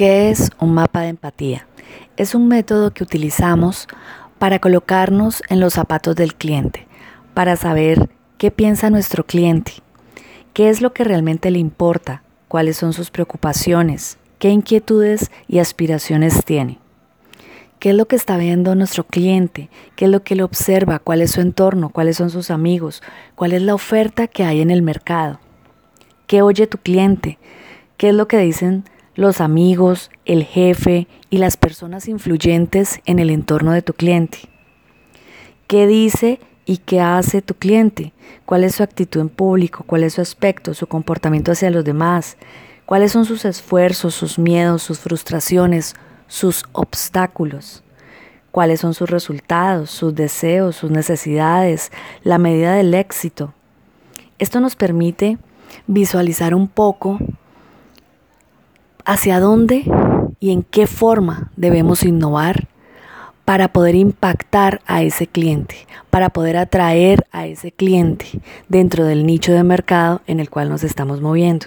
¿Qué es un mapa de empatía? Es un método que utilizamos para colocarnos en los zapatos del cliente, para saber qué piensa nuestro cliente, qué es lo que realmente le importa, cuáles son sus preocupaciones, qué inquietudes y aspiraciones tiene. ¿Qué es lo que está viendo nuestro cliente? ¿Qué es lo que le observa? ¿Cuál es su entorno? ¿Cuáles son sus amigos? ¿Cuál es la oferta que hay en el mercado? ¿Qué oye tu cliente? ¿Qué es lo que dicen los amigos, el jefe y las personas influyentes en el entorno de tu cliente. ¿Qué dice y qué hace tu cliente? ¿Cuál es su actitud en público? ¿Cuál es su aspecto, su comportamiento hacia los demás? ¿Cuáles son sus esfuerzos, sus miedos, sus frustraciones, sus obstáculos? ¿Cuáles son sus resultados, sus deseos, sus necesidades, la medida del éxito? Esto nos permite visualizar un poco hacia dónde y en qué forma debemos innovar para poder impactar a ese cliente, para poder atraer a ese cliente dentro del nicho de mercado en el cual nos estamos moviendo.